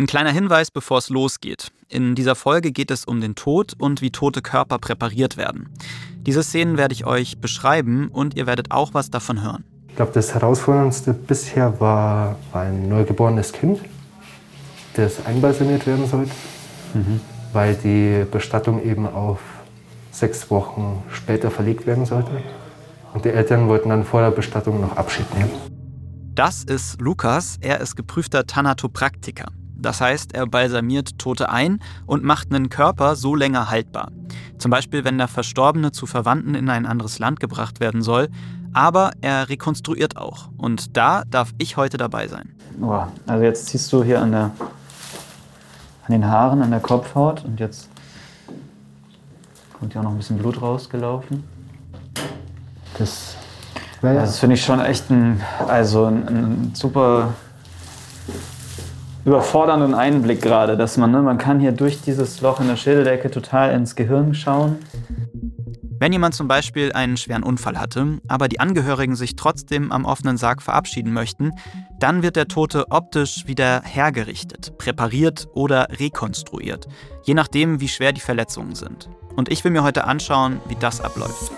Ein kleiner Hinweis, bevor es losgeht. In dieser Folge geht es um den Tod und wie tote Körper präpariert werden. Diese Szenen werde ich euch beschreiben und ihr werdet auch was davon hören. Ich glaube, das Herausforderndste bisher war ein neugeborenes Kind, das einbalsamiert werden sollte, mhm. weil die Bestattung eben auf sechs Wochen später verlegt werden sollte. Und die Eltern wollten dann vor der Bestattung noch Abschied nehmen. Das ist Lukas. Er ist geprüfter Thanatopraktiker. Das heißt, er balsamiert Tote ein und macht einen Körper so länger haltbar. Zum Beispiel, wenn der Verstorbene zu Verwandten in ein anderes Land gebracht werden soll. Aber er rekonstruiert auch. Und da darf ich heute dabei sein. Oh, also jetzt ziehst du hier an, der, an den Haaren, an der Kopfhaut und jetzt kommt ja auch noch ein bisschen Blut rausgelaufen. Das, ja. das finde ich schon echt ein, also ein, ein super überfordernden Einblick gerade, dass man, ne, man kann hier durch dieses Loch in der Schädeldecke total ins Gehirn schauen. Wenn jemand zum Beispiel einen schweren Unfall hatte, aber die Angehörigen sich trotzdem am offenen Sarg verabschieden möchten, dann wird der Tote optisch wieder hergerichtet, präpariert oder rekonstruiert, je nachdem, wie schwer die Verletzungen sind. Und ich will mir heute anschauen, wie das abläuft.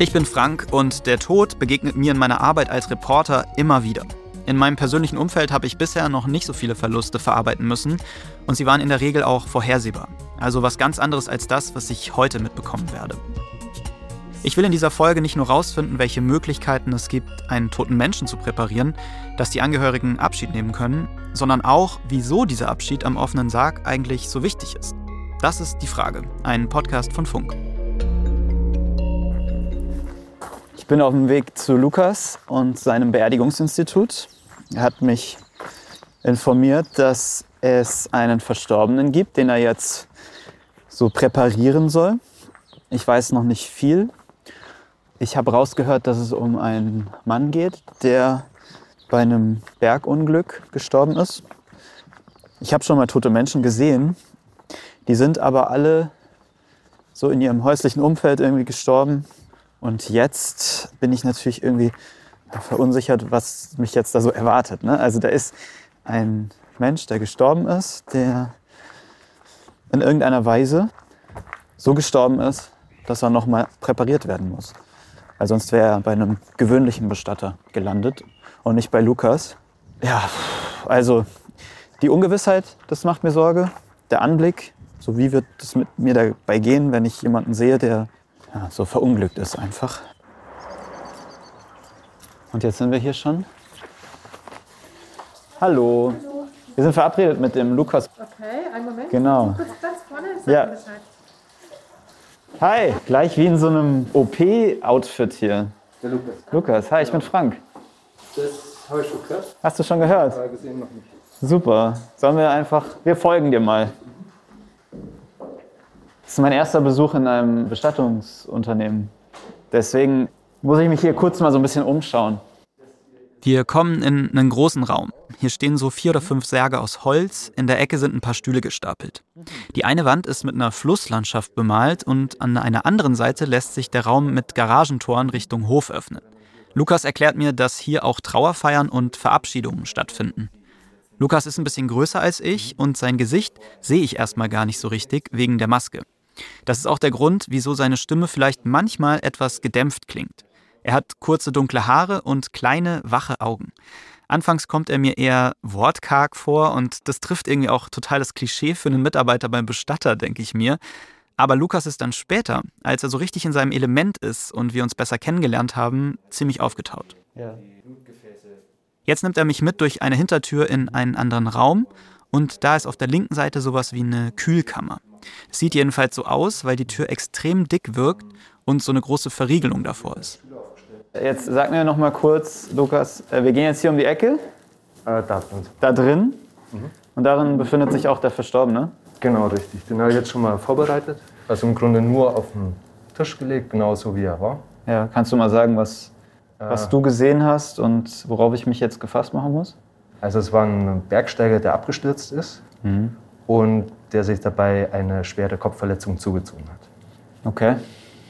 Ich bin Frank und der Tod begegnet mir in meiner Arbeit als Reporter immer wieder. In meinem persönlichen Umfeld habe ich bisher noch nicht so viele Verluste verarbeiten müssen und sie waren in der Regel auch vorhersehbar. Also was ganz anderes als das, was ich heute mitbekommen werde. Ich will in dieser Folge nicht nur rausfinden, welche Möglichkeiten es gibt, einen toten Menschen zu präparieren, dass die Angehörigen Abschied nehmen können, sondern auch, wieso dieser Abschied am offenen Sarg eigentlich so wichtig ist. Das ist die Frage. Ein Podcast von Funk. Ich bin auf dem Weg zu Lukas und seinem Beerdigungsinstitut. Er hat mich informiert, dass es einen Verstorbenen gibt, den er jetzt so präparieren soll. Ich weiß noch nicht viel. Ich habe rausgehört, dass es um einen Mann geht, der bei einem Bergunglück gestorben ist. Ich habe schon mal tote Menschen gesehen. Die sind aber alle so in ihrem häuslichen Umfeld irgendwie gestorben. Und jetzt bin ich natürlich irgendwie verunsichert, was mich jetzt da so erwartet. Ne? Also da ist ein Mensch, der gestorben ist, der in irgendeiner Weise so gestorben ist, dass er nochmal präpariert werden muss. Weil sonst wäre er bei einem gewöhnlichen Bestatter gelandet und nicht bei Lukas. Ja, also die Ungewissheit, das macht mir Sorge. Der Anblick, so wie wird es mit mir dabei gehen, wenn ich jemanden sehe, der ja, so verunglückt ist einfach. Und jetzt sind wir hier schon. Hallo. Hallo. Wir sind verabredet mit dem Lukas. Okay, einen Moment. Genau. Kurz ganz vorne, ja. Hi, gleich wie in so einem OP-Outfit hier. Der Lukas. Lukas, hi, ich bin Frank. Das habe ich schon gehört. Hast du schon gehört? Aber gesehen noch nicht. Super. Sollen wir einfach, wir folgen dir mal. Das ist mein erster Besuch in einem Bestattungsunternehmen. Deswegen muss ich mich hier kurz mal so ein bisschen umschauen. Wir kommen in einen großen Raum. Hier stehen so vier oder fünf Särge aus Holz, in der Ecke sind ein paar Stühle gestapelt. Die eine Wand ist mit einer Flusslandschaft bemalt und an einer anderen Seite lässt sich der Raum mit Garagentoren Richtung Hof öffnen. Lukas erklärt mir, dass hier auch Trauerfeiern und Verabschiedungen stattfinden. Lukas ist ein bisschen größer als ich und sein Gesicht sehe ich erstmal gar nicht so richtig wegen der Maske. Das ist auch der Grund, wieso seine Stimme vielleicht manchmal etwas gedämpft klingt. Er hat kurze dunkle Haare und kleine, wache Augen. Anfangs kommt er mir eher wortkarg vor und das trifft irgendwie auch total das Klischee für einen Mitarbeiter beim Bestatter, denke ich mir. Aber Lukas ist dann später, als er so richtig in seinem Element ist und wir uns besser kennengelernt haben, ziemlich aufgetaut. Ja. Jetzt nimmt er mich mit durch eine Hintertür in einen anderen Raum und da ist auf der linken Seite sowas wie eine Kühlkammer. Es sieht jedenfalls so aus, weil die Tür extrem dick wirkt und so eine große Verriegelung davor ist. Jetzt sag mir noch mal kurz, Lukas, äh, wir gehen jetzt hier um die Ecke. Äh, da drin. Da drin. Mhm. Und darin befindet sich auch der Verstorbene. Genau, richtig. Den habe ich jetzt schon mal vorbereitet. Also im Grunde nur auf den Tisch gelegt, genauso wie er war. Ja, kannst du mal sagen, was, äh, was du gesehen hast und worauf ich mich jetzt gefasst machen muss? Also es war ein Bergsteiger, der abgestürzt ist mhm. und der sich dabei eine schwere Kopfverletzung zugezogen hat. Okay.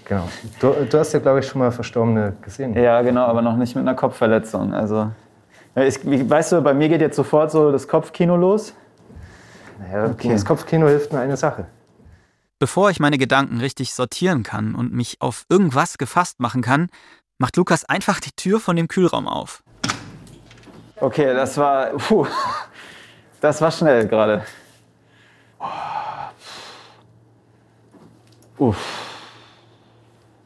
Genau. Du, du hast ja, glaube ich, schon mal Verstorbene gesehen. Ja, genau, aber noch nicht mit einer Kopfverletzung. Also weißt du, bei mir geht jetzt sofort so das Kopfkino los. Naja, okay. das Kopfkino hilft nur eine Sache. Bevor ich meine Gedanken richtig sortieren kann und mich auf irgendwas gefasst machen kann, macht Lukas einfach die Tür von dem Kühlraum auf. Okay, das war. Puh, das war schnell gerade. Uff.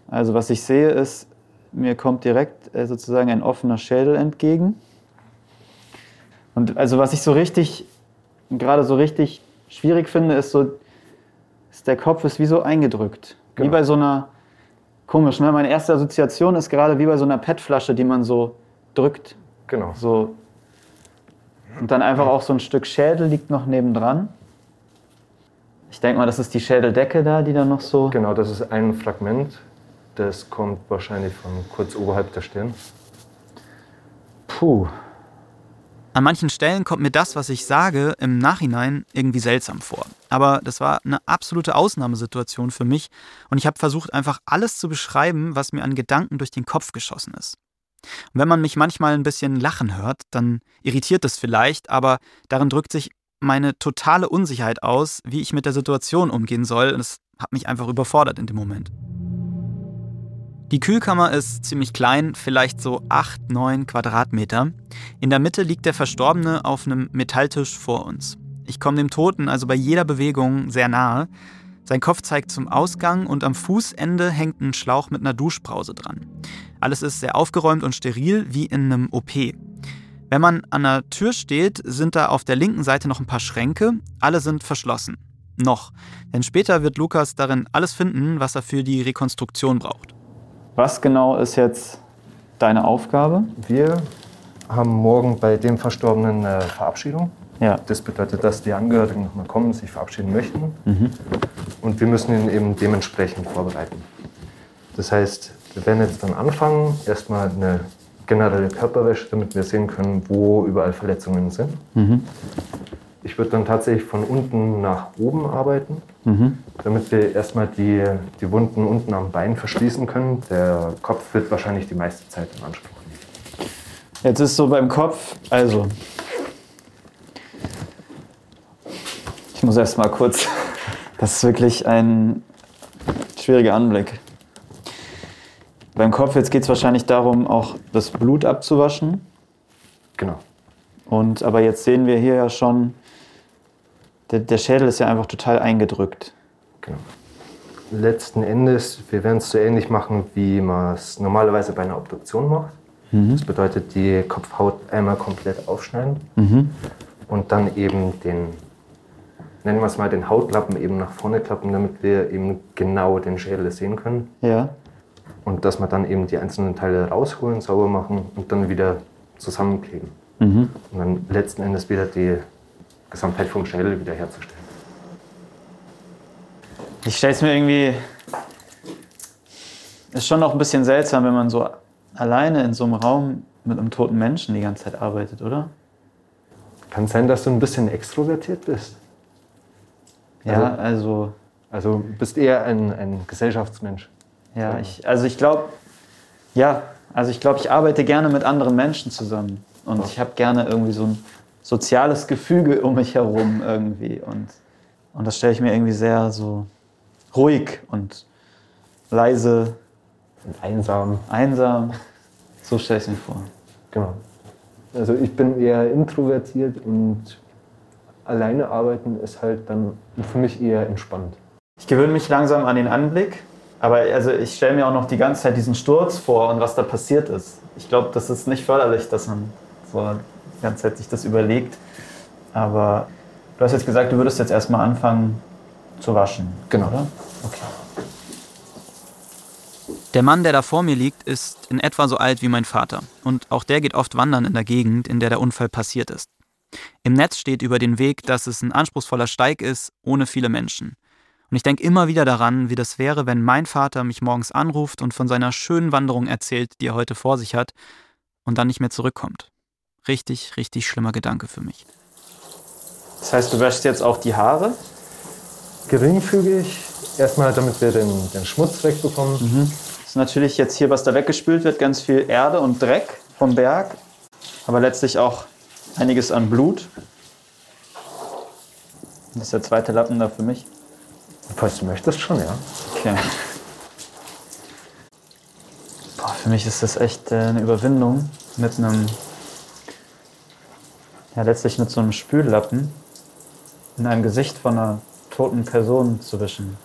Also was ich sehe ist, mir kommt direkt äh, sozusagen ein offener Schädel entgegen. Und also was ich so richtig, gerade so richtig schwierig finde, ist so, ist der Kopf ist wie so eingedrückt. Genau. Wie bei so einer, komisch, ne? Meine erste Assoziation ist gerade wie bei so einer PET-Flasche, die man so drückt. Genau. So. Und dann einfach auch so ein Stück Schädel liegt noch nebendran. Ich denke mal, das ist die Schädeldecke da, die da noch so. Genau, das ist ein Fragment. Das kommt wahrscheinlich von kurz oberhalb der Stirn. Puh. An manchen Stellen kommt mir das, was ich sage, im Nachhinein irgendwie seltsam vor. Aber das war eine absolute Ausnahmesituation für mich und ich habe versucht, einfach alles zu beschreiben, was mir an Gedanken durch den Kopf geschossen ist. Und wenn man mich manchmal ein bisschen lachen hört, dann irritiert das vielleicht, aber darin drückt sich meine totale Unsicherheit aus, wie ich mit der Situation umgehen soll. Und es hat mich einfach überfordert in dem Moment. Die Kühlkammer ist ziemlich klein, vielleicht so 8, 9 Quadratmeter. In der Mitte liegt der Verstorbene auf einem Metalltisch vor uns. Ich komme dem Toten also bei jeder Bewegung sehr nahe. Sein Kopf zeigt zum Ausgang und am Fußende hängt ein Schlauch mit einer Duschbrause dran. Alles ist sehr aufgeräumt und steril, wie in einem OP. Wenn man an der Tür steht, sind da auf der linken Seite noch ein paar Schränke. Alle sind verschlossen. Noch. Denn später wird Lukas darin alles finden, was er für die Rekonstruktion braucht. Was genau ist jetzt deine Aufgabe? Wir haben morgen bei dem Verstorbenen eine Verabschiedung. Ja. Das bedeutet, dass die Angehörigen nochmal kommen, sich verabschieden möchten. Mhm. Und wir müssen ihn eben dementsprechend vorbereiten. Das heißt, wir werden jetzt dann anfangen, erstmal eine generelle Körperwäsche, damit wir sehen können, wo überall Verletzungen sind. Mhm. Ich würde dann tatsächlich von unten nach oben arbeiten, mhm. damit wir erstmal die, die Wunden unten am Bein verschließen können. Der Kopf wird wahrscheinlich die meiste Zeit in Anspruch nehmen. Jetzt ist so beim Kopf, also. Ich muss erst mal kurz. Das ist wirklich ein schwieriger Anblick. Beim Kopf jetzt geht es wahrscheinlich darum, auch das Blut abzuwaschen. Genau. Und aber jetzt sehen wir hier ja schon, der, der Schädel ist ja einfach total eingedrückt. Genau. Letzten Endes, wir werden es so ähnlich machen, wie man es normalerweise bei einer Obduktion macht. Mhm. Das bedeutet, die Kopfhaut einmal komplett aufschneiden mhm. und dann eben den, nennen wir es mal, den Hautlappen eben nach vorne klappen, damit wir eben genau den Schädel sehen können. Ja. Und dass wir dann eben die einzelnen Teile rausholen, sauber machen und dann wieder zusammenkleben. Mhm. Und dann letzten Endes wieder die Gesamtheit vom Schädel wiederherzustellen. Ich stelle es mir irgendwie. Ist schon noch ein bisschen seltsam, wenn man so alleine in so einem Raum mit einem toten Menschen die ganze Zeit arbeitet, oder? Kann sein, dass du ein bisschen extrovertiert bist. Ja, also. Also, also bist eher ein, ein Gesellschaftsmensch. Ja, ich, also ich glaube, ja, also ich glaube, ich arbeite gerne mit anderen Menschen zusammen. Und ich habe gerne irgendwie so ein soziales Gefüge um mich herum irgendwie. Und, und das stelle ich mir irgendwie sehr so ruhig und leise. Und einsam. Einsam. So stelle ich es mir vor. Genau. Also ich bin eher introvertiert und alleine arbeiten ist halt dann für mich eher entspannt. Ich gewöhne mich langsam an den Anblick, aber also ich stelle mir auch noch die ganze Zeit diesen Sturz vor und was da passiert ist. Ich glaube, das ist nicht förderlich, dass man so die ganze Zeit sich das überlegt. Aber du hast jetzt gesagt, du würdest jetzt erstmal anfangen zu waschen. Genau. Oder? Okay. Der Mann, der da vor mir liegt, ist in etwa so alt wie mein Vater. Und auch der geht oft wandern in der Gegend, in der der Unfall passiert ist. Im Netz steht über den Weg, dass es ein anspruchsvoller Steig ist, ohne viele Menschen. Und ich denke immer wieder daran, wie das wäre, wenn mein Vater mich morgens anruft und von seiner schönen Wanderung erzählt, die er heute vor sich hat, und dann nicht mehr zurückkommt. Richtig, richtig schlimmer Gedanke für mich. Das heißt, du wäschst jetzt auch die Haare? Geringfügig. Erstmal, damit wir den, den Schmutz wegbekommen. Mhm. Das ist natürlich jetzt hier, was da weggespült wird, ganz viel Erde und Dreck vom Berg. aber letztlich auch einiges an Blut. Das ist der zweite Lappen da für mich. Falls du möchtest, schon, ja. Okay. Boah, für mich ist das echt äh, eine Überwindung, mit einem, ja letztlich mit so einem Spüllappen in einem Gesicht von einer toten Person zu wischen.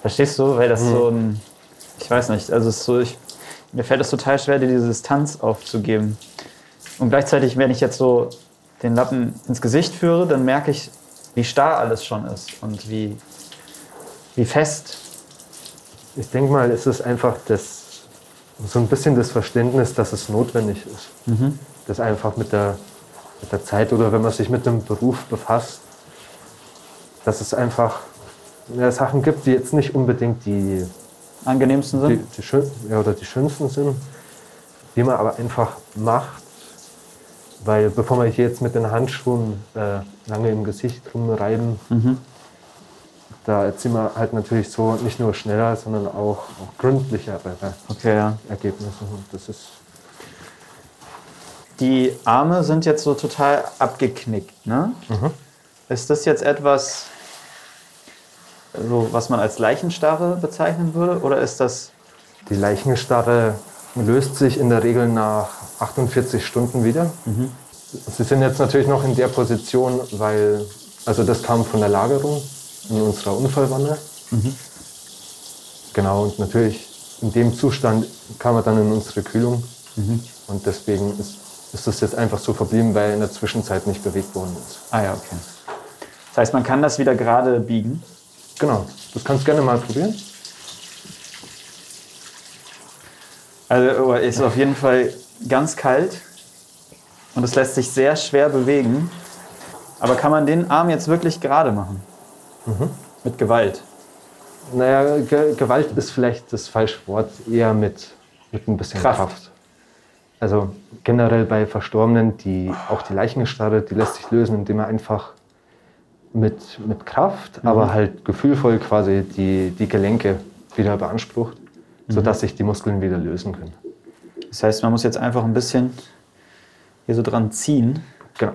Verstehst du? Weil das so ein, ich weiß nicht, also es ist so, ich, mir fällt es total schwer, dir diese Distanz aufzugeben. Und gleichzeitig, wenn ich jetzt so den Lappen ins Gesicht führe, dann merke ich, wie starr alles schon ist und wie, wie fest. Ich denke mal, es ist einfach das, so ein bisschen das Verständnis, dass es notwendig ist. Das einfach mit der, mit der Zeit oder wenn man sich mit einem Beruf befasst, dass es einfach ja, Sachen gibt, die jetzt nicht unbedingt die, Angenehmsten die, sind? die, schön, ja, oder die schönsten sind, die man aber einfach macht, weil bevor wir hier jetzt mit den Handschuhen äh, lange im Gesicht rumreiben, da erzielen wir halt natürlich so nicht nur schneller, sondern auch, auch gründlichere Okay, ja. Ergebnisse. Und das ist Die Arme sind jetzt so total abgeknickt, ne? Mhm. Ist das jetzt etwas, so, was man als Leichenstarre bezeichnen würde? Oder ist das. die Leichenstarre löst sich in der Regel nach 48 Stunden wieder. Sie sind jetzt natürlich noch in der Position, weil also das kam von der Lagerung in unserer Unfallwanne. Genau und natürlich in dem Zustand kam er dann in unsere Kühlung und deswegen ist, ist das jetzt einfach so verblieben, weil er in der Zwischenzeit nicht bewegt worden ist. Ah ja, okay. Das heißt, man kann das wieder gerade biegen. Genau, das kannst du gerne mal probieren. Also ist auf jeden Fall ganz kalt und es lässt sich sehr schwer bewegen. Aber kann man den Arm jetzt wirklich gerade machen? Mit Gewalt. Naja, Ge Gewalt ist vielleicht das falsche Wort, eher mit, mit ein bisschen Kraft. Kraft. Also generell bei Verstorbenen, die, auch die Leichenstarre, die lässt sich lösen, indem man einfach mit, mit Kraft, aber halt gefühlvoll quasi die, die Gelenke wieder beansprucht, sodass sich die Muskeln wieder lösen können. Das heißt, man muss jetzt einfach ein bisschen hier so dran ziehen. Genau.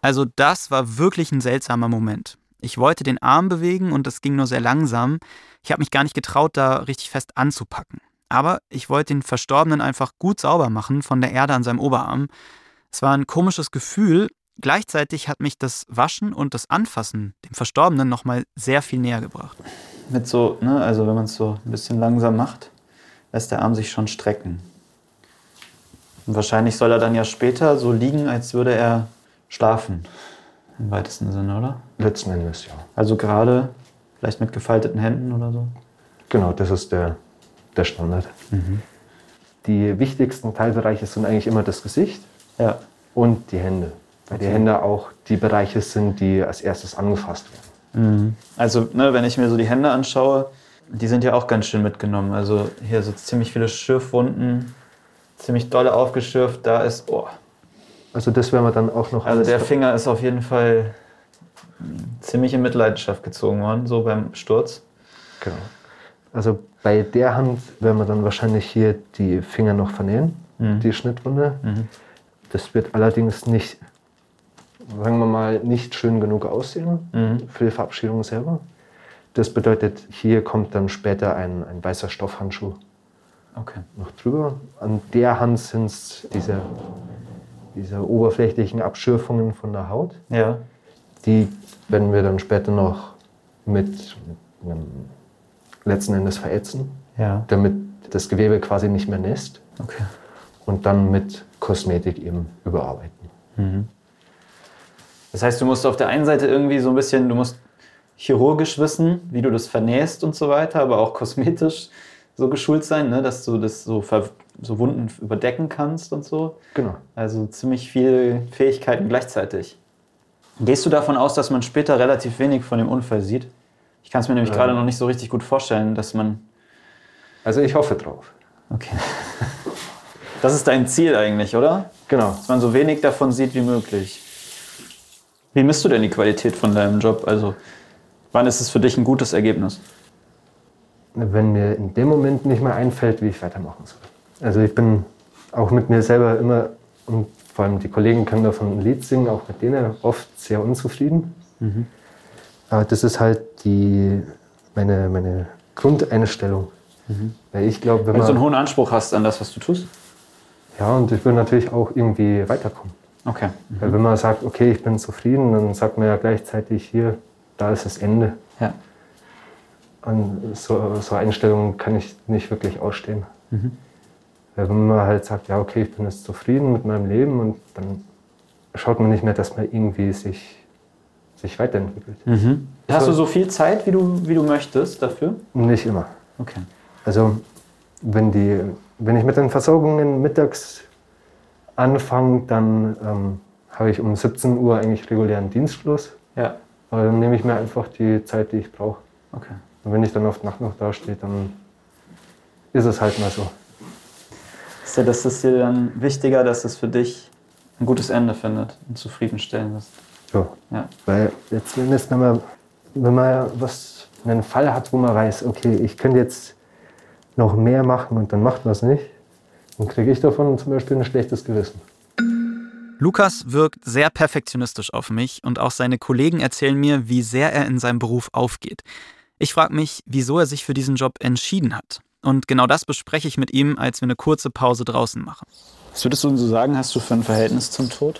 Also das war wirklich ein seltsamer Moment. Ich wollte den Arm bewegen und das ging nur sehr langsam. Ich habe mich gar nicht getraut, da richtig fest anzupacken. Aber ich wollte den Verstorbenen einfach gut sauber machen von der Erde an seinem Oberarm. Es war ein komisches Gefühl. Gleichzeitig hat mich das Waschen und das Anfassen dem Verstorbenen nochmal sehr viel näher gebracht. Mit so, ne, also wenn man es so ein bisschen langsam macht, lässt der Arm sich schon strecken. Und wahrscheinlich soll er dann ja später so liegen, als würde er schlafen. Im weitesten Sinne, oder? Letzten Endes, ja. Also gerade, vielleicht mit gefalteten Händen oder so. Genau, das ist der, der Standard. Die wichtigsten Teilbereiche sind eigentlich immer das Gesicht Ja. und die Hände. Weil die Hände auch die Bereiche sind, die als erstes angefasst werden. Also, ne, wenn ich mir so die Hände anschaue, die sind ja auch ganz schön mitgenommen. Also hier so ziemlich viele Schürfwunden, ziemlich dolle aufgeschürft. Da ist, oh, Also das werden wir dann auch noch also der Finger ist auf jeden Fall ziemlich in Mitleidenschaft gezogen worden, so beim Sturz. Genau. Also bei der Hand werden wir dann wahrscheinlich hier die Finger noch vernähen, die Schnittwunde. Das wird allerdings nicht, sagen wir mal, nicht schön genug aussehen für die Verabschiedung selber. Das bedeutet, hier kommt dann später ein, ein weißer Stoffhandschuh Okay. noch drüber. An der Hand sind es diese, diese oberflächlichen Abschürfungen von der Haut. Ja. Die werden wir dann später noch mit, mit einem letzten Endes verätzen, Ja. damit das Gewebe quasi nicht mehr nässt Okay. und dann mit Kosmetik eben überarbeiten. Das heißt, du musst auf der einen Seite irgendwie so ein bisschen, du musst chirurgisch wissen, wie du das vernähst und so weiter, aber auch kosmetisch so geschult sein, ne, dass du das so, so Wunden überdecken kannst und so. Genau. Also ziemlich viele Fähigkeiten gleichzeitig. Gehst du davon aus, dass man später relativ wenig von dem Unfall sieht? Ich kann es mir nämlich Ähm. gerade noch nicht so richtig gut vorstellen, dass man. Also ich hoffe drauf. Okay. Das ist dein Ziel eigentlich, oder? Genau. Dass man so wenig davon sieht wie möglich. Wie misst du denn die Qualität von deinem Job? Also, wann ist es für dich ein gutes Ergebnis? Wenn mir in dem Moment nicht mehr einfällt, wie ich weitermachen soll. Also ich bin auch mit mir selber immer, und vor allem die Kollegen können davon ein Lied singen, auch mit denen oft sehr unzufrieden. Mhm. Aber das ist halt die, meine, meine Grundeinstellung. Mhm. Weil ich glaube, wenn man. du einen hohen Anspruch hast an das, was du tust? Ja, und ich will natürlich auch irgendwie weiterkommen. Okay. Mhm. Weil wenn man sagt, okay, ich bin zufrieden, dann sagt man ja gleichzeitig hier, da ist das Ende. Ja. Und so, so Einstellungen kann ich nicht wirklich ausstehen. Mhm. Weil wenn man halt sagt, ja, okay, ich bin jetzt zufrieden mit meinem Leben und dann schaut man nicht mehr, dass man irgendwie sich, sich weiterentwickelt. Mhm. Hast du so viel Zeit, wie du, wie du möchtest dafür? Nicht immer. Okay. Also wenn, die, wenn ich mit den Versorgungen mittags anfange, dann ähm, habe ich um 17 Uhr eigentlich regulären Dienstschluss. Ja. Aber dann nehme ich mir einfach die Zeit, die ich brauche. Okay. Und wenn ich dann auf Nacht noch dastehe, dann ist es halt mal so. Ist ja, das ist dir dann wichtiger, dass es für dich ein gutes Ende findet und zufriedenstellendes. So. Ja. Weil letzten Endes, wenn man, wenn man was, einen Fall hat, wo man weiß, okay, ich könnte jetzt noch mehr machen und dann macht man es nicht, dann kriege ich davon zum Beispiel ein schlechtes Gewissen. Lukas wirkt sehr perfektionistisch auf mich und auch seine Kollegen erzählen mir, wie sehr er in seinem Beruf aufgeht. Ich frage mich, wieso er sich für diesen Job entschieden hat. Und genau das bespreche ich mit ihm, als wir eine kurze Pause draußen machen. Was würdest du so sagen, hast du für ein Verhältnis zum Tod?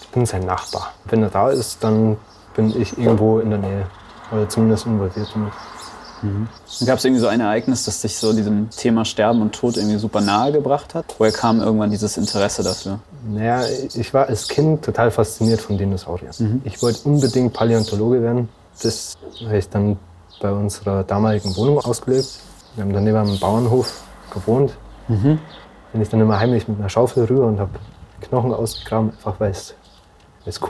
Ich bin sein Nachbar. Wenn er da ist, dann bin ich irgendwo in der Nähe. Oder zumindest involviert damit. Mhm. Gab es irgendwie so ein Ereignis, das dich so diesem Thema Sterben und Tod irgendwie super nahe gebracht hat? Woher kam irgendwann dieses Interesse dafür? Naja, ich war als Kind total fasziniert von Dinosauriern. Mhm. Ich wollte unbedingt Paläontologe werden. Das habe ich dann bei unserer damaligen Wohnung ausgelebt. Wir haben dann neben einem Bauernhof gewohnt. Mhm. Bin ich dann immer heimlich mit einer Schaufel rüber und habe Knochen ausgegraben, einfach weil es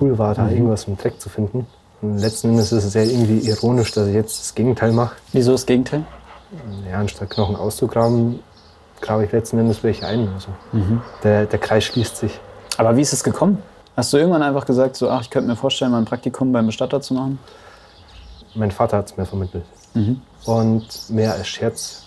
cool war, da mhm. irgendwas im Dreck zu finden. Und letzten Endes ist es ja irgendwie ironisch, dass ich jetzt das Gegenteil mache. Wieso das Gegenteil? Ja, anstatt Knochen auszugraben, grabe ich letzten Endes welche ein. Also mhm. der, der Kreis schließt sich. Aber wie ist es gekommen? Hast du irgendwann einfach gesagt, so, ach, ich könnte mir vorstellen, mal ein Praktikum beim Bestatter zu machen? Mein Vater hat es mir vermittelt. Mhm. Und mehr als Scherz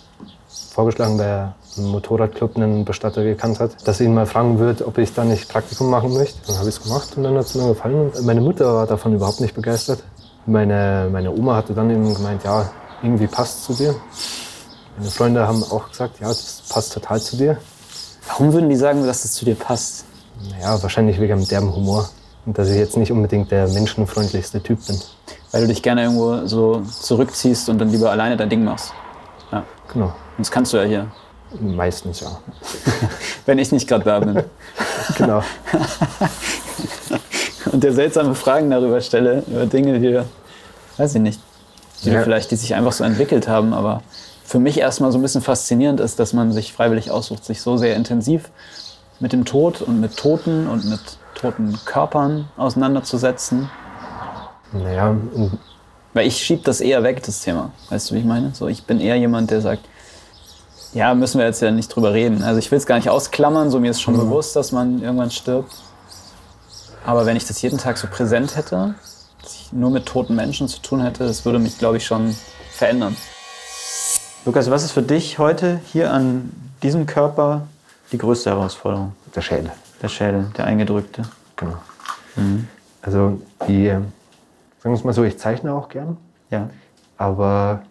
vorgeschlagen, weil er im Motorradclub einen Bestatter gekannt hat, dass ich ihn mal fragen würde, ob ich da nicht Praktikum machen möchte. Dann habe ich es gemacht und dann hat es mir gefallen. Und meine Mutter war davon überhaupt nicht begeistert. Meine, meine Oma hatte dann eben gemeint, ja, irgendwie passt zu dir. Meine Freunde haben auch gesagt, ja, das passt total zu dir. Warum würden die sagen, dass es zu dir passt? Naja, wahrscheinlich wegen dem derben Humor. Und dass ich jetzt nicht unbedingt der menschenfreundlichste Typ bin. Weil du dich gerne irgendwo so zurückziehst und dann lieber alleine dein Ding machst. Ja. Genau. Und das kannst du ja hier. Meistens ja. Wenn ich nicht gerade da bin. genau. und dir seltsame Fragen darüber stelle, über Dinge, die, weiß ich nicht, die ja. vielleicht, die sich einfach so entwickelt haben, aber für mich erstmal so ein bisschen faszinierend ist, dass man sich freiwillig aussucht, sich so sehr intensiv mit dem Tod und mit Toten und mit toten Körpern auseinanderzusetzen. Naja. Weil ich schiebe das eher weg, das Thema. Weißt du, wie ich meine? So, ich bin eher jemand, der sagt, ja, müssen wir jetzt ja nicht drüber reden. Also ich will es gar nicht ausklammern, so mir ist schon mhm. bewusst, dass man irgendwann stirbt. Aber wenn ich das jeden Tag so präsent hätte, dass ich nur mit toten Menschen zu tun hätte, das würde mich, glaube ich, schon verändern. Lukas, was ist für dich heute hier an diesem Körper die größte Herausforderung? Der Schädel. Der Schädel, der eingedrückte. Genau. Mhm. Also die, sagen wir es mal so, ich zeichne auch gern. Ja. Aber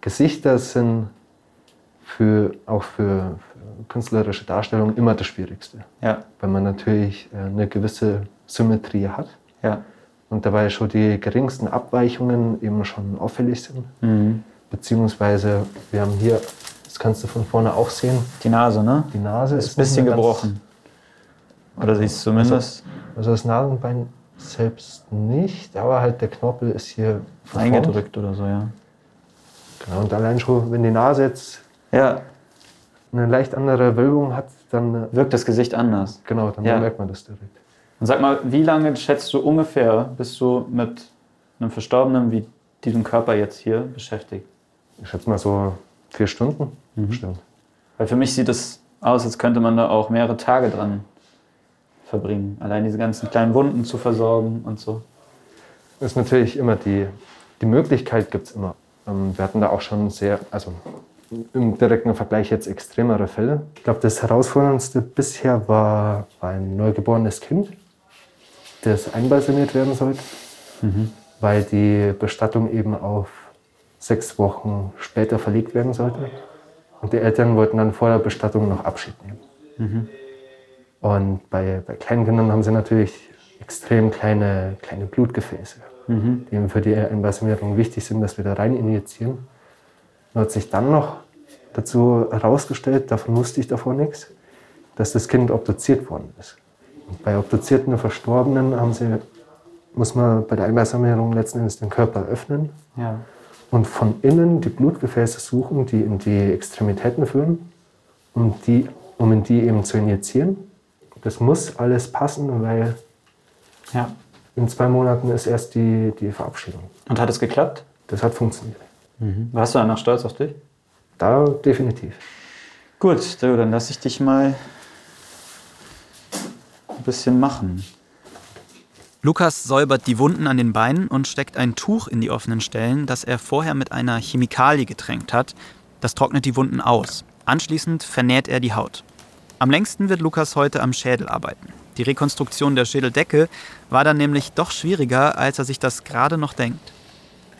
Gesichter sind für, auch für, für künstlerische Darstellung immer das Schwierigste. Ja. Weil man natürlich äh, eine gewisse Symmetrie hat. Ja. Und dabei schon die geringsten Abweichungen eben schon auffällig sind. Mhm. Beziehungsweise, wir haben hier, das kannst du von vorne auch sehen. Die Nase, ne? Die Nase ist, ein bisschen gebrochen. Oder siehst du zumindest? Also, also, das Nasenbein selbst nicht, aber halt der Knorpel ist hier verformt. eingedrückt oder so, ja. Genau, und allein schon, wenn die Nase jetzt ja. eine leicht andere Wölbung hat, dann wirkt das Gesicht anders. Genau, dann ja. merkt man das direkt. Und sag mal, wie lange schätzt du ungefähr, bist du mit einem Verstorbenen wie diesem Körper jetzt hier beschäftigt? Ich schätze mal so vier Stunden mhm. bestimmt. Weil für mich sieht es aus, als könnte man da auch mehrere Tage dran verbringen. Allein diese ganzen kleinen Wunden zu versorgen und so. Das ist natürlich immer die, die Möglichkeit gibt es immer. Ähm, wir hatten da auch schon sehr, also im direkten Vergleich jetzt extremere Fälle. Ich glaube, das herausforderndste bisher war ein neugeborenes Kind, das einbalsamiert werden sollte, mhm. weil die Bestattung eben auf sechs Wochen später verlegt werden sollte. Und die Eltern wollten dann vor der Bestattung noch Abschied nehmen. Mhm. Und bei, bei Kleinkindern haben sie natürlich extrem kleine, kleine Blutgefäße, mhm. die für die Einbalsamierung wichtig sind, dass wir da rein injizieren. Und sich dann noch dazu herausgestellt, davon wusste ich davor nichts, dass das Kind obduziert worden ist. Und bei obduzierten Verstorbenen haben sie, muss man bei der Einbalsamierung letzten Endes den Körper öffnen ja. und von innen die Blutgefäße suchen, die in die Extremitäten führen, um, die, um in die eben zu injizieren. Das muss alles passen, weil ja. in zwei Monaten ist erst die, die Verabschiedung. Und hat es geklappt? Das hat funktioniert. Mhm. Warst du danach stolz auf dich? Da definitiv. Gut, dann lasse ich dich mal ein bisschen machen. Lukas säubert die Wunden an den Beinen und steckt ein Tuch in die offenen Stellen, das er vorher mit einer Chemikalie getränkt hat. Das trocknet die Wunden aus. Anschließend vernäht er die Haut. Am längsten wird Lukas heute am Schädel arbeiten. Die Rekonstruktion der Schädeldecke war dann nämlich doch schwieriger, als er sich das gerade noch denkt.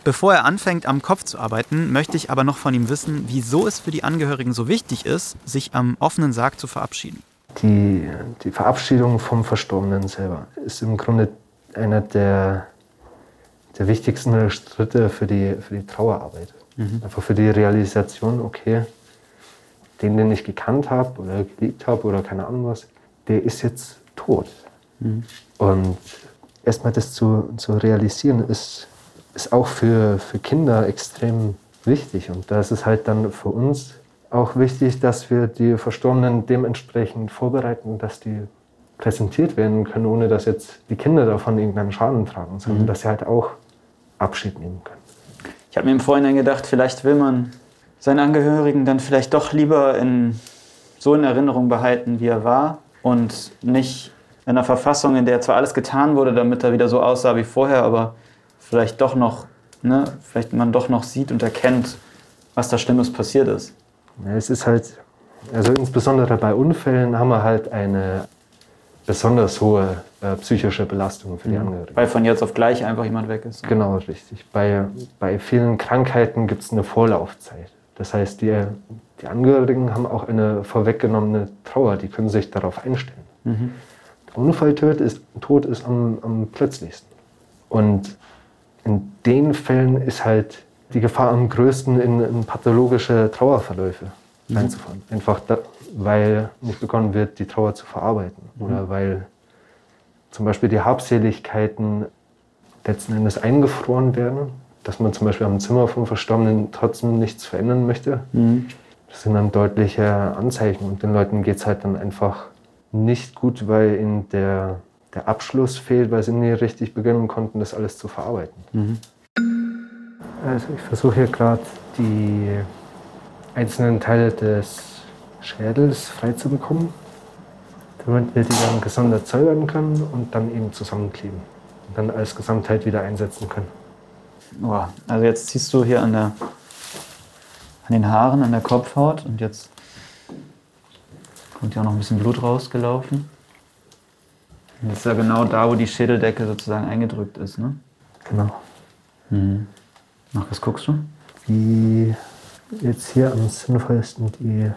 Bevor er anfängt, am Kopf zu arbeiten, möchte ich aber noch von ihm wissen, wieso es für die Angehörigen so wichtig ist, sich am offenen Sarg zu verabschieden. Die, die Verabschiedung vom Verstorbenen selber ist im Grunde einer der, der wichtigsten Schritte für die, für die Trauerarbeit. Mhm. Einfach für die Realisation, okay, den, den ich gekannt habe oder geliebt habe oder keine Ahnung was, der ist jetzt tot. Mhm. Und erstmal das zu, zu realisieren, ist ist auch für, für Kinder extrem wichtig. Und da ist es halt dann für uns auch wichtig, dass wir die Verstorbenen dementsprechend vorbereiten, dass die präsentiert werden können, ohne dass jetzt die Kinder davon irgendeinen Schaden tragen, sondern mhm. dass sie halt auch Abschied nehmen können. Ich habe mir im Vorhinein gedacht, vielleicht will man seinen Angehörigen dann vielleicht doch lieber in, so in Erinnerung behalten, wie er war und nicht in einer Verfassung, in der zwar alles getan wurde, damit er wieder so aussah wie vorher, aber vielleicht doch noch, ne, vielleicht man doch noch sieht und erkennt, was da Schlimmes passiert ist. Ja, es ist halt, also insbesondere bei Unfällen haben wir halt eine besonders hohe äh, psychische Belastung für die mhm. Angehörigen. Weil von jetzt auf gleich einfach jemand weg ist. Genau, richtig. Bei, bei vielen Krankheiten gibt es eine Vorlaufzeit. Das heißt, die, die Angehörigen haben auch eine vorweggenommene Trauer, die können sich darauf einstellen. Mhm. Der Unfalltod ist, Tod ist am, am plötzlichsten. Und in den Fällen ist halt die Gefahr am größten, in, in pathologische Trauerverläufe mhm. reinzufahren. Einfach da, weil nicht begonnen wird, die Trauer zu verarbeiten. Mhm. Oder weil zum Beispiel die Habseligkeiten letzten Endes eingefroren werden. Dass man zum Beispiel am Zimmer vom Verstorbenen trotzdem nichts verändern möchte. Mhm. Das sind dann deutliche Anzeichen. Und den Leuten geht es halt dann einfach nicht gut, weil in der der Abschluss fehlt, weil sie nie richtig beginnen konnten, das alles zu verarbeiten. Mhm. Also ich versuche hier gerade die einzelnen Teile des Schädels frei zu bekommen, damit wir die dann gesondert säubern können und dann eben zusammenkleben und dann als Gesamtheit wieder einsetzen können. Oh, also jetzt ziehst du hier an, der, an den Haaren, an der Kopfhaut und jetzt kommt ja auch noch ein bisschen Blut rausgelaufen. Das ist ja genau da, wo die Schädeldecke sozusagen eingedrückt ist, ne? Genau. Mhm. Nach was guckst du? Wie jetzt hier am sinnvollsten die,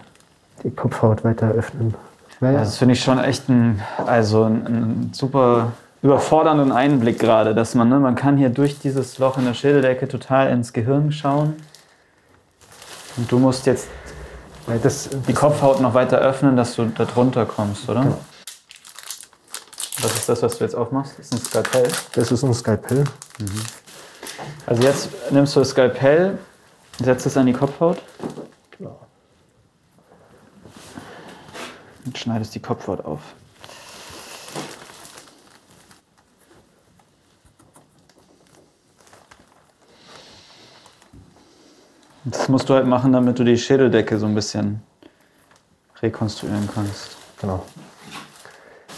die Kopfhaut weiter öffnen. Ja, ja. Das finde ich schon echt ein, also ein, ein super überfordernden Einblick gerade, dass man, ne, man kann hier durch dieses Loch in der Schädeldecke total ins Gehirn schauen. Und du musst jetzt das, die Kopfhaut noch weiter öffnen, dass du da drunter kommst, oder? Genau. Was ist das, was du jetzt aufmachst? Das ist ein Skalpell? Das ist ein Skalpell. Mhm. Also jetzt nimmst du das Skalpell, setzt es an die Kopfhaut. Genau. Und schneidest die Kopfhaut auf. Das musst du halt machen, damit du die Schädeldecke so ein bisschen rekonstruieren kannst. Genau.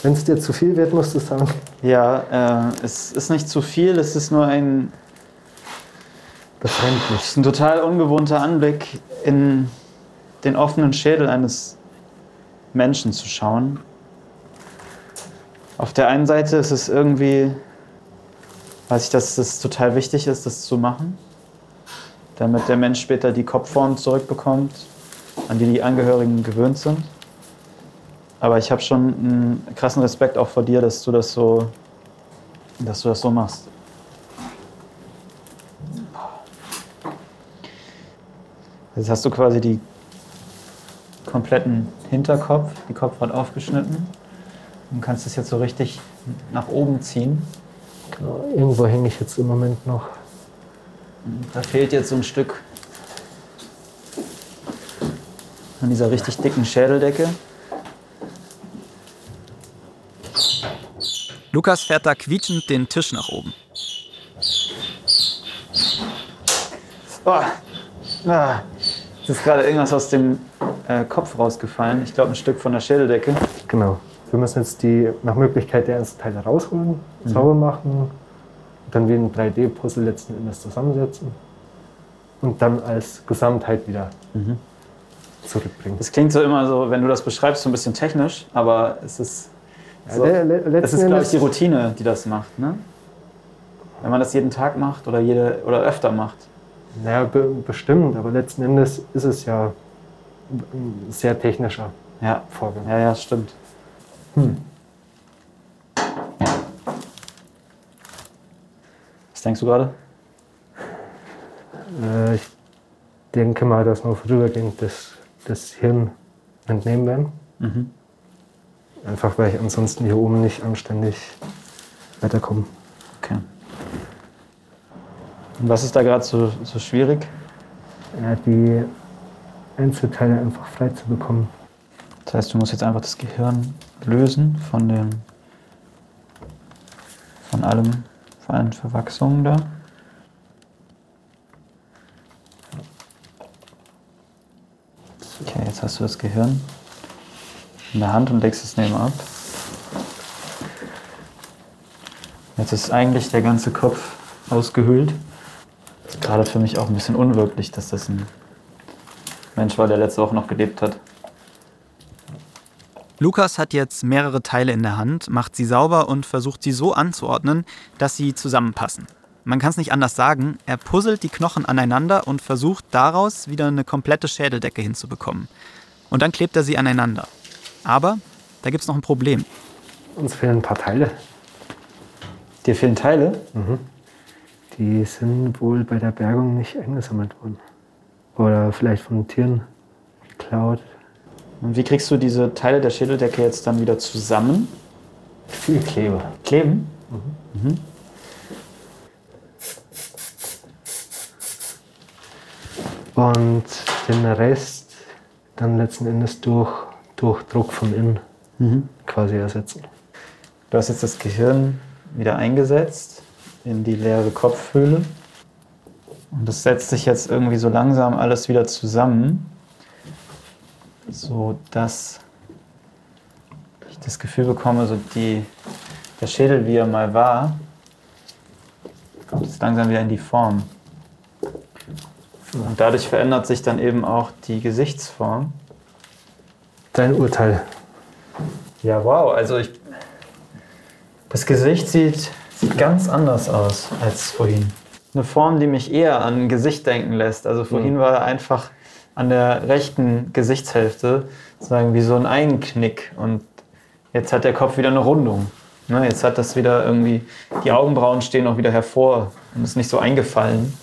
Wenn es dir zu viel wird, musst du sagen. Ja, äh, es ist nicht zu viel, es ist nur ein. Befremdlich. Es ist ein total ungewohnter Anblick in den offenen Schädel eines Menschen zu schauen. Auf der einen Seite ist es irgendwie, weiß ich, dass es total wichtig ist, das zu machen, damit der Mensch später die Kopfform zurückbekommt, an die die Angehörigen gewöhnt sind. Aber ich habe schon einen krassen Respekt auch vor dir, dass du das so, dass du das so machst. Jetzt hast du quasi die kompletten Hinterkopf, die Kopfhaut aufgeschnitten und kannst es jetzt so richtig nach oben ziehen. Genau, irgendwo hänge ich jetzt im Moment noch. Da fehlt jetzt so ein Stück an dieser richtig dicken Schädeldecke. Lukas fährt da quietschend den Tisch nach oben. Oh. Ah. Jetzt ist gerade irgendwas aus dem äh, Kopf rausgefallen. Ich glaube, ein Stück von der Schädeldecke. Genau. Wir müssen jetzt die nach Möglichkeit die einzelnen Teile rausholen, mhm. sauber machen, dann wie ein 3D-Puzzle letzten Endes zusammensetzen und dann als Gesamtheit wieder mhm. zurückbringen. Das klingt so immer so, wenn du das beschreibst, so ein bisschen technisch, aber es ist, so, ja, das ist, glaube ich, die Routine, die das macht. Ne? Wenn man das jeden Tag macht oder, jede, oder öfter macht. Naja, be bestimmt, aber letzten Endes ist es ja ein sehr technischer ja. Vorgang. Ja, ja, stimmt. Hm. Was denkst du gerade? Äh, ich denke mal, dass wir vorübergehend das, das Hirn entnehmen werden. Mhm. Einfach weil ich ansonsten hier oben nicht anständig weiterkomme. Okay. Und was ist da gerade so, so schwierig? Ja, die Einzelteile einfach frei zu bekommen. Das heißt, du musst jetzt einfach das Gehirn lösen von dem, von allem, von allen Verwachsungen da. Okay, jetzt hast du das Gehirn in der Hand und legst es nebenan ab. Jetzt ist eigentlich der ganze Kopf ausgehöhlt. Gerade für mich auch ein bisschen unwirklich, dass das ein Mensch war, der letzte Woche noch gelebt hat. Lukas hat jetzt mehrere Teile in der Hand, macht sie sauber und versucht sie so anzuordnen, dass sie zusammenpassen. Man kann es nicht anders sagen, er puzzelt die Knochen aneinander und versucht daraus wieder eine komplette Schädeldecke hinzubekommen. Und dann klebt er sie aneinander. Aber da gibt es noch ein Problem. Uns fehlen ein paar Teile. Dir fehlen Teile? Mhm. Die sind wohl bei der Bergung nicht eingesammelt worden. Oder vielleicht von Tieren geklaut. Und wie kriegst du diese Teile der Schädeldecke jetzt dann wieder zusammen? Viel Kleber. Kleben? Mhm. Mhm. Und den Rest dann letzten Endes durch durch Druck von innen mhm. quasi ersetzen. Du hast jetzt das Gehirn wieder eingesetzt in die leere Kopfhöhle. Und das setzt sich jetzt irgendwie so langsam alles wieder zusammen, so dass ich das Gefühl bekomme, so die, der Schädel, wie er mal war, kommt jetzt langsam wieder in die Form. Und dadurch verändert sich dann eben auch die Gesichtsform dein Urteil? Ja, wow. Also ich, das Gesicht sieht, sieht ganz anders aus als vorhin. Eine Form, die mich eher an ein Gesicht denken lässt. Also vorhin mhm. war er einfach an der rechten Gesichtshälfte, sagen wie so ein Einknick. Und jetzt hat der Kopf wieder eine Rundung. Ne, jetzt hat das wieder irgendwie, die Augenbrauen stehen auch wieder hervor und ist nicht so eingefallen.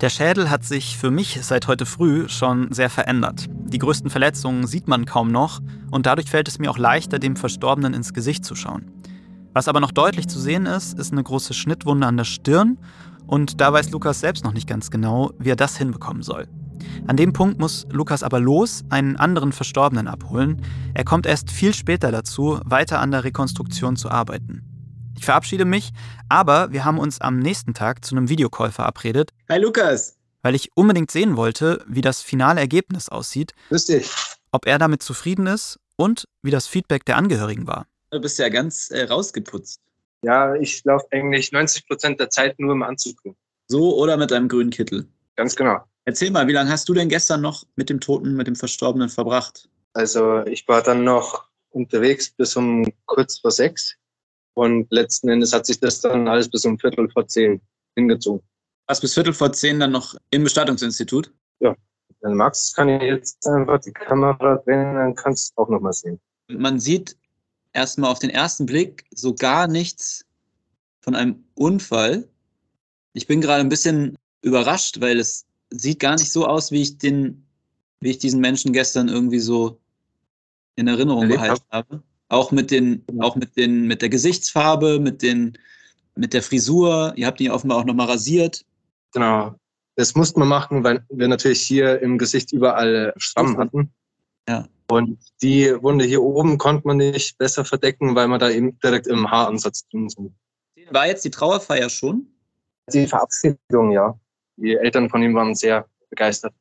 Der Schädel hat sich für mich seit heute früh schon sehr verändert. Die größten Verletzungen sieht man kaum noch und dadurch fällt es mir auch leichter, dem Verstorbenen ins Gesicht zu schauen. Was aber noch deutlich zu sehen ist, ist eine große Schnittwunde an der Stirn und da weiß Lukas selbst noch nicht ganz genau, wie er das hinbekommen soll. An dem Punkt muss Lukas aber los, einen anderen Verstorbenen abholen. Er kommt erst viel später dazu, weiter an der Rekonstruktion zu arbeiten. Ich verabschiede mich, aber wir haben uns am nächsten Tag zu einem Videocall verabredet. Hi Lukas! Weil ich unbedingt sehen wollte, wie das finale Ergebnis aussieht. Grüß dich. Ob er damit zufrieden ist und wie das Feedback der Angehörigen war. Du bist ja ganz äh, rausgeputzt. Ja, ich laufe eigentlich 90 Prozent der Zeit nur im Anzug rum. So oder mit einem grünen Kittel? Ganz genau. Erzähl mal, wie lange hast du denn gestern noch mit dem Toten, mit dem Verstorbenen verbracht? Also ich war dann noch unterwegs bis um kurz vor sechs und letzten Endes hat sich das dann alles bis um Viertel vor zehn hingezogen. Was bis Viertel vor zehn dann noch im Bestattungsinstitut? Ja, wenn du magst, kann ich jetzt einfach die Kamera drehen, dann kannst du auch nochmal sehen. Man sieht erstmal auf den ersten Blick so gar nichts von einem Unfall. Ich bin gerade ein bisschen überrascht, weil es sieht gar nicht so aus, wie ich den, wie ich diesen Menschen gestern irgendwie so in Erinnerung Erlebt behalten habe. Auch mit den, auch mit den, mit der Gesichtsfarbe, mit den, mit der Frisur. Ihr habt ihn offenbar auch nochmal rasiert. Genau. Das mussten wir machen, weil wir natürlich hier im Gesicht überall Schrammen hatten. Ja. Und die Wunde hier oben konnte man nicht besser verdecken, weil man da eben direkt im Haaransatz drin sind. War jetzt die Trauerfeier schon? Die Verabschiedung, ja. Die Eltern von ihm waren sehr begeistert.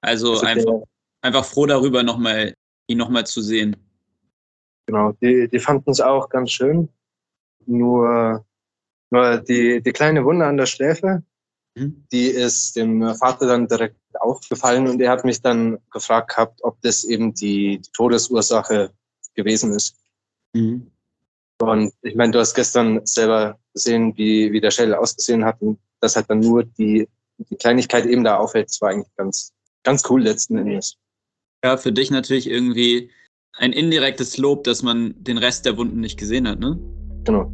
Also, also einfach, einfach froh darüber, noch mal, ihn nochmal zu sehen. Genau, die, die fanden es auch ganz schön. Nur, nur die, die kleine Wunde an der Schläfe, mhm. die ist dem Vater dann direkt aufgefallen und er hat mich dann gefragt gehabt, ob das eben die, die Todesursache gewesen ist. Mhm. Und ich meine, du hast gestern selber gesehen, wie, wie der Schädel ausgesehen hat und dass halt dann nur die, die Kleinigkeit eben da auffällt. Das war eigentlich ganz, ganz cool letzten Endes. Ja, für dich natürlich irgendwie ein indirektes Lob, dass man den Rest der Wunden nicht gesehen hat, ne? Genau.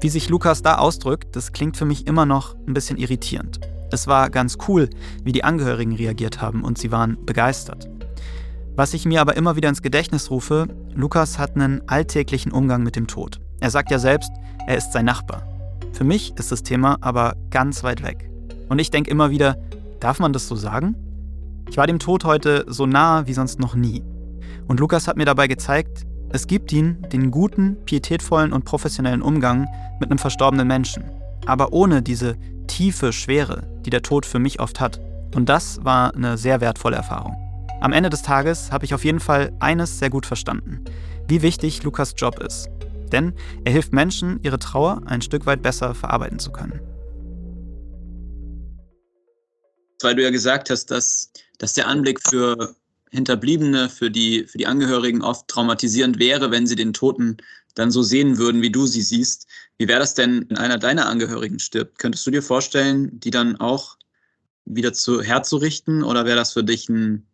Wie sich Lukas da ausdrückt, das klingt für mich immer noch ein bisschen irritierend. Es war ganz cool, wie die Angehörigen reagiert haben und sie waren begeistert. Was ich mir aber immer wieder ins Gedächtnis rufe, Lukas hat einen alltäglichen Umgang mit dem Tod. Er sagt ja selbst, er ist sein Nachbar. Für mich ist das Thema aber ganz weit weg. Und ich denke immer wieder, darf man das so sagen? Ich war dem Tod heute so nah wie sonst noch nie. Und Lukas hat mir dabei gezeigt, es gibt ihn, den guten, pietätvollen und professionellen Umgang mit einem verstorbenen Menschen. Aber ohne diese tiefe Schwere, die der Tod für mich oft hat. Und das war eine sehr wertvolle Erfahrung. Am Ende des Tages habe ich auf jeden Fall eines sehr gut verstanden, wie wichtig Lukas Job ist. Denn er hilft Menschen, ihre Trauer ein Stück weit besser verarbeiten zu können. Weil du ja gesagt hast, dass, dass der Anblick für Hinterbliebene, für die, für die Angehörigen oft traumatisierend wäre, wenn sie den Toten dann so sehen würden, wie du sie siehst. Wie wäre das denn, wenn einer deiner Angehörigen stirbt? Könntest du dir vorstellen, die dann auch wieder zu, herzurichten oder wäre das für dich ein,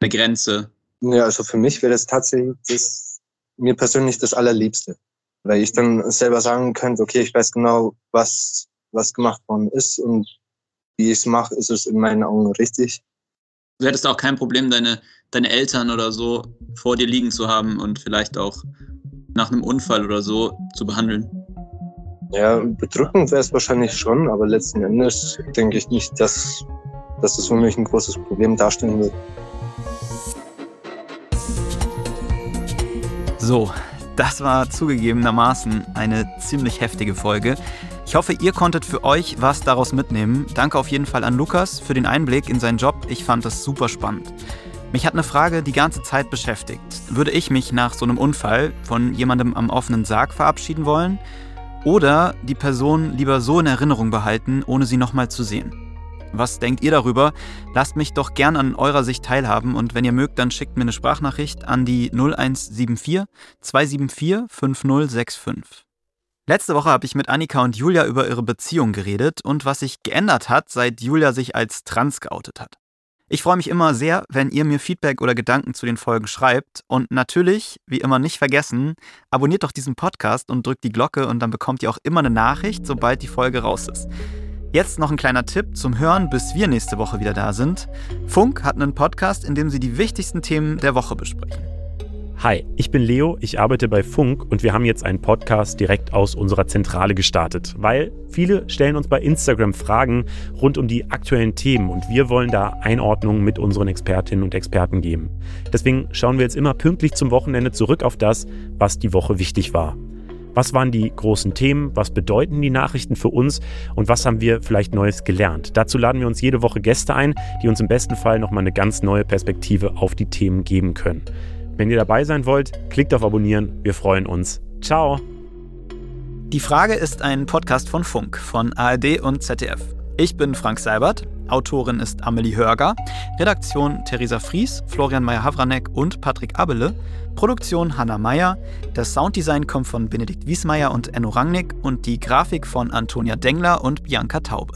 eine Grenze? Ja, also für mich wäre das tatsächlich das, mir persönlich das Allerliebste. Weil ich dann selber sagen könnte, okay, ich weiß genau, was, was gemacht worden ist und wie ich es mache, ist es in meinen Augen richtig. Du hättest auch kein Problem, deine, deine Eltern oder so vor dir liegen zu haben und vielleicht auch nach einem Unfall oder so zu behandeln. Ja, bedrückend wäre es wahrscheinlich schon, aber letzten Endes denke ich nicht, dass, dass das für mich ein großes Problem darstellen wird. So, das war zugegebenermaßen eine ziemlich heftige Folge. Ich hoffe, ihr konntet für euch was daraus mitnehmen. Danke auf jeden Fall an Lukas für den Einblick in seinen Job. Ich fand das super spannend. Mich hat eine Frage die ganze Zeit beschäftigt. Würde ich mich nach so einem Unfall von jemandem am offenen Sarg verabschieden wollen? Oder die Person lieber so in Erinnerung behalten, ohne sie nochmal zu sehen? Was denkt ihr darüber? Lasst mich doch gern an eurer Sicht teilhaben und wenn ihr mögt, dann schickt mir eine Sprachnachricht an die 0174 274 5065. Letzte Woche habe ich mit Annika und Julia über ihre Beziehung geredet und was sich geändert hat, seit Julia sich als trans geoutet hat. Ich freue mich immer sehr, wenn ihr mir Feedback oder Gedanken zu den Folgen schreibt. Und natürlich, wie immer nicht vergessen, abonniert doch diesen Podcast und drückt die Glocke und dann bekommt ihr auch immer eine Nachricht, sobald die Folge raus ist. Jetzt noch ein kleiner Tipp zum Hören, bis wir nächste Woche wieder da sind. Funk hat einen Podcast, in dem sie die wichtigsten Themen der Woche besprechen. Hi, ich bin Leo, ich arbeite bei Funk und wir haben jetzt einen Podcast direkt aus unserer Zentrale gestartet, weil viele stellen uns bei Instagram Fragen rund um die aktuellen Themen und wir wollen da Einordnungen mit unseren Expertinnen und Experten geben. Deswegen schauen wir jetzt immer pünktlich zum Wochenende zurück auf das, was die Woche wichtig war. Was waren die großen Themen? Was bedeuten die Nachrichten für uns? Und was haben wir vielleicht Neues gelernt? Dazu laden wir uns jede Woche Gäste ein, die uns im besten Fall nochmal eine ganz neue Perspektive auf die Themen geben können. Wenn ihr dabei sein wollt, klickt auf Abonnieren. Wir freuen uns. Ciao! Die Frage ist ein Podcast von Funk, von ARD und ZDF. Ich bin Frank Seibert, Autorin ist Amelie Hörger, Redaktion Theresa Fries, Florian Meyer-Havranek und Patrick Abele, Produktion Hanna Meyer, das Sounddesign kommt von Benedikt Wiesmeier und Enno Rangnick und die Grafik von Antonia Dengler und Bianca Taube.